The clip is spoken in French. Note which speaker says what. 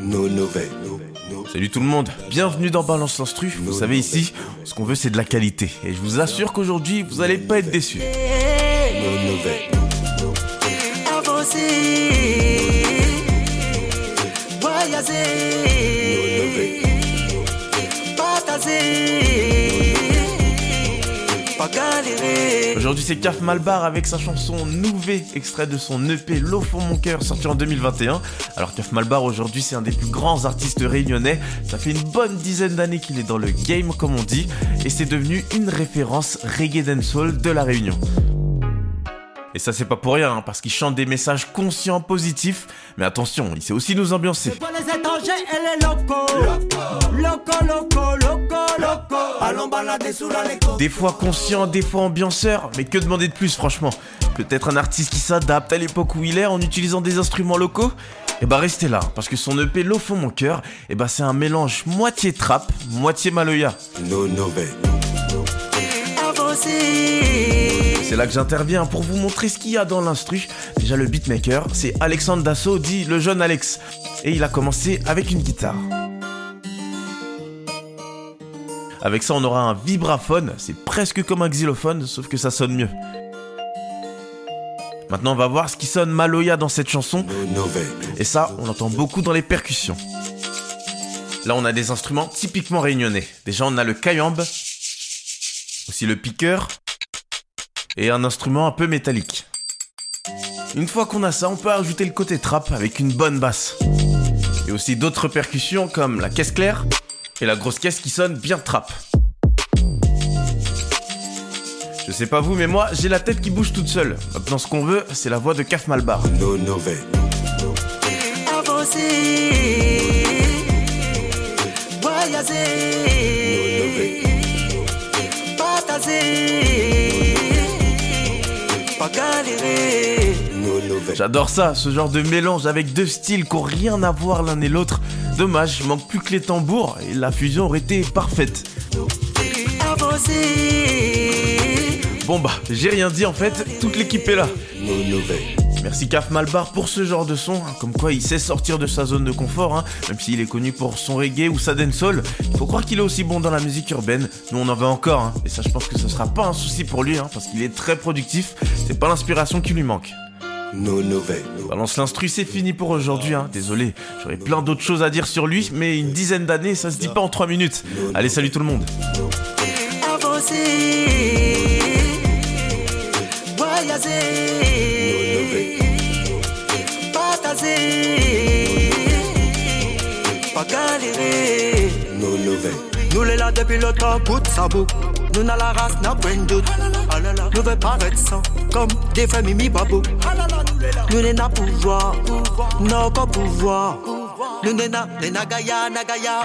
Speaker 1: nos nouvelles.
Speaker 2: Salut tout le monde, bienvenue dans Balance l'Instru. Vous savez ici, ce qu'on veut c'est de la qualité. Et je vous assure qu'aujourd'hui, vous allez pas être déçus.
Speaker 1: Nos nouvelles.
Speaker 2: Aujourd'hui c'est Caf Malbar avec sa chanson Nouvé, extrait de son EP L'eau fond mon cœur sorti en 2021. Alors Caf Malbar aujourd'hui c'est un des plus grands artistes réunionnais, ça fait une bonne dizaine d'années qu'il est dans le game comme on dit, et c'est devenu une référence reggae dancehall de la Réunion. Et ça c'est pas pour rien, hein, parce qu'il chante des messages conscients, positifs, mais attention, il sait aussi nous ambiancer.
Speaker 3: Pour les étrangers, elle est loco. Loco, loco, loco, loco. Allons balader sous la léco.
Speaker 2: Des fois conscient, des fois ambianceur, mais que demander de plus franchement? Peut-être un artiste qui s'adapte à l'époque où il est en utilisant des instruments locaux? Et bah restez là, parce que son EP L'eau fond mon cœur, et bah c'est un mélange moitié trap, moitié maloya. C'est là que j'interviens pour vous montrer ce qu'il y a dans l'instru. Déjà le beatmaker, c'est Alexandre Dassault, dit le jeune Alex. Et il a commencé avec une guitare. Avec ça, on aura un vibraphone, c'est presque comme un xylophone, sauf que ça sonne mieux. Maintenant, on va voir ce qui sonne Maloya dans cette chanson, et ça, on entend beaucoup dans les percussions. Là, on a des instruments typiquement réunionnais. Déjà, on a le kayambe, aussi le piqueur, et un instrument un peu métallique. Une fois qu'on a ça, on peut ajouter le côté trap avec une bonne basse. Et aussi d'autres percussions comme la caisse claire et la grosse caisse qui sonne bien trap. Je sais pas vous, mais moi, j'ai la tête qui bouge toute seule. Maintenant, ce qu'on veut, c'est la voix de Kaf Malbar. J'adore ça, ce genre de mélange avec deux styles qui ont rien à voir l'un et l'autre. Dommage, manque plus que les tambours et la fusion aurait été parfaite. Bon bah, j'ai rien dit en fait, toute l'équipe est là. Merci Kaf Malbar pour ce genre de son, hein, comme quoi il sait sortir de sa zone de confort, hein, même s'il est connu pour son reggae ou sa dancehall. Il faut croire qu'il est aussi bon dans la musique urbaine, nous on en veut encore, hein, et ça je pense que ce sera pas un souci pour lui, parce qu'il est très productif, c'est pas l'inspiration qui lui manque.
Speaker 1: Nos nouvelles.
Speaker 2: Balance l'instru, c'est fini pour aujourd'hui, hein. désolé, j'aurais plein d'autres choses à dire sur lui, mais une dizaine d'années ça se dit pas en 3 minutes. Allez salut tout le monde.
Speaker 3: Nous les là depuis le temps, bout sa. Nous n'a la race, n'a point de doute. Nous veut pas être sans, comme des familles mi babou. Nous n'est n'a pouvoir, n'a pas pouvoir. Nous n'est n'a, n'est n'a gaya, n'a gaya.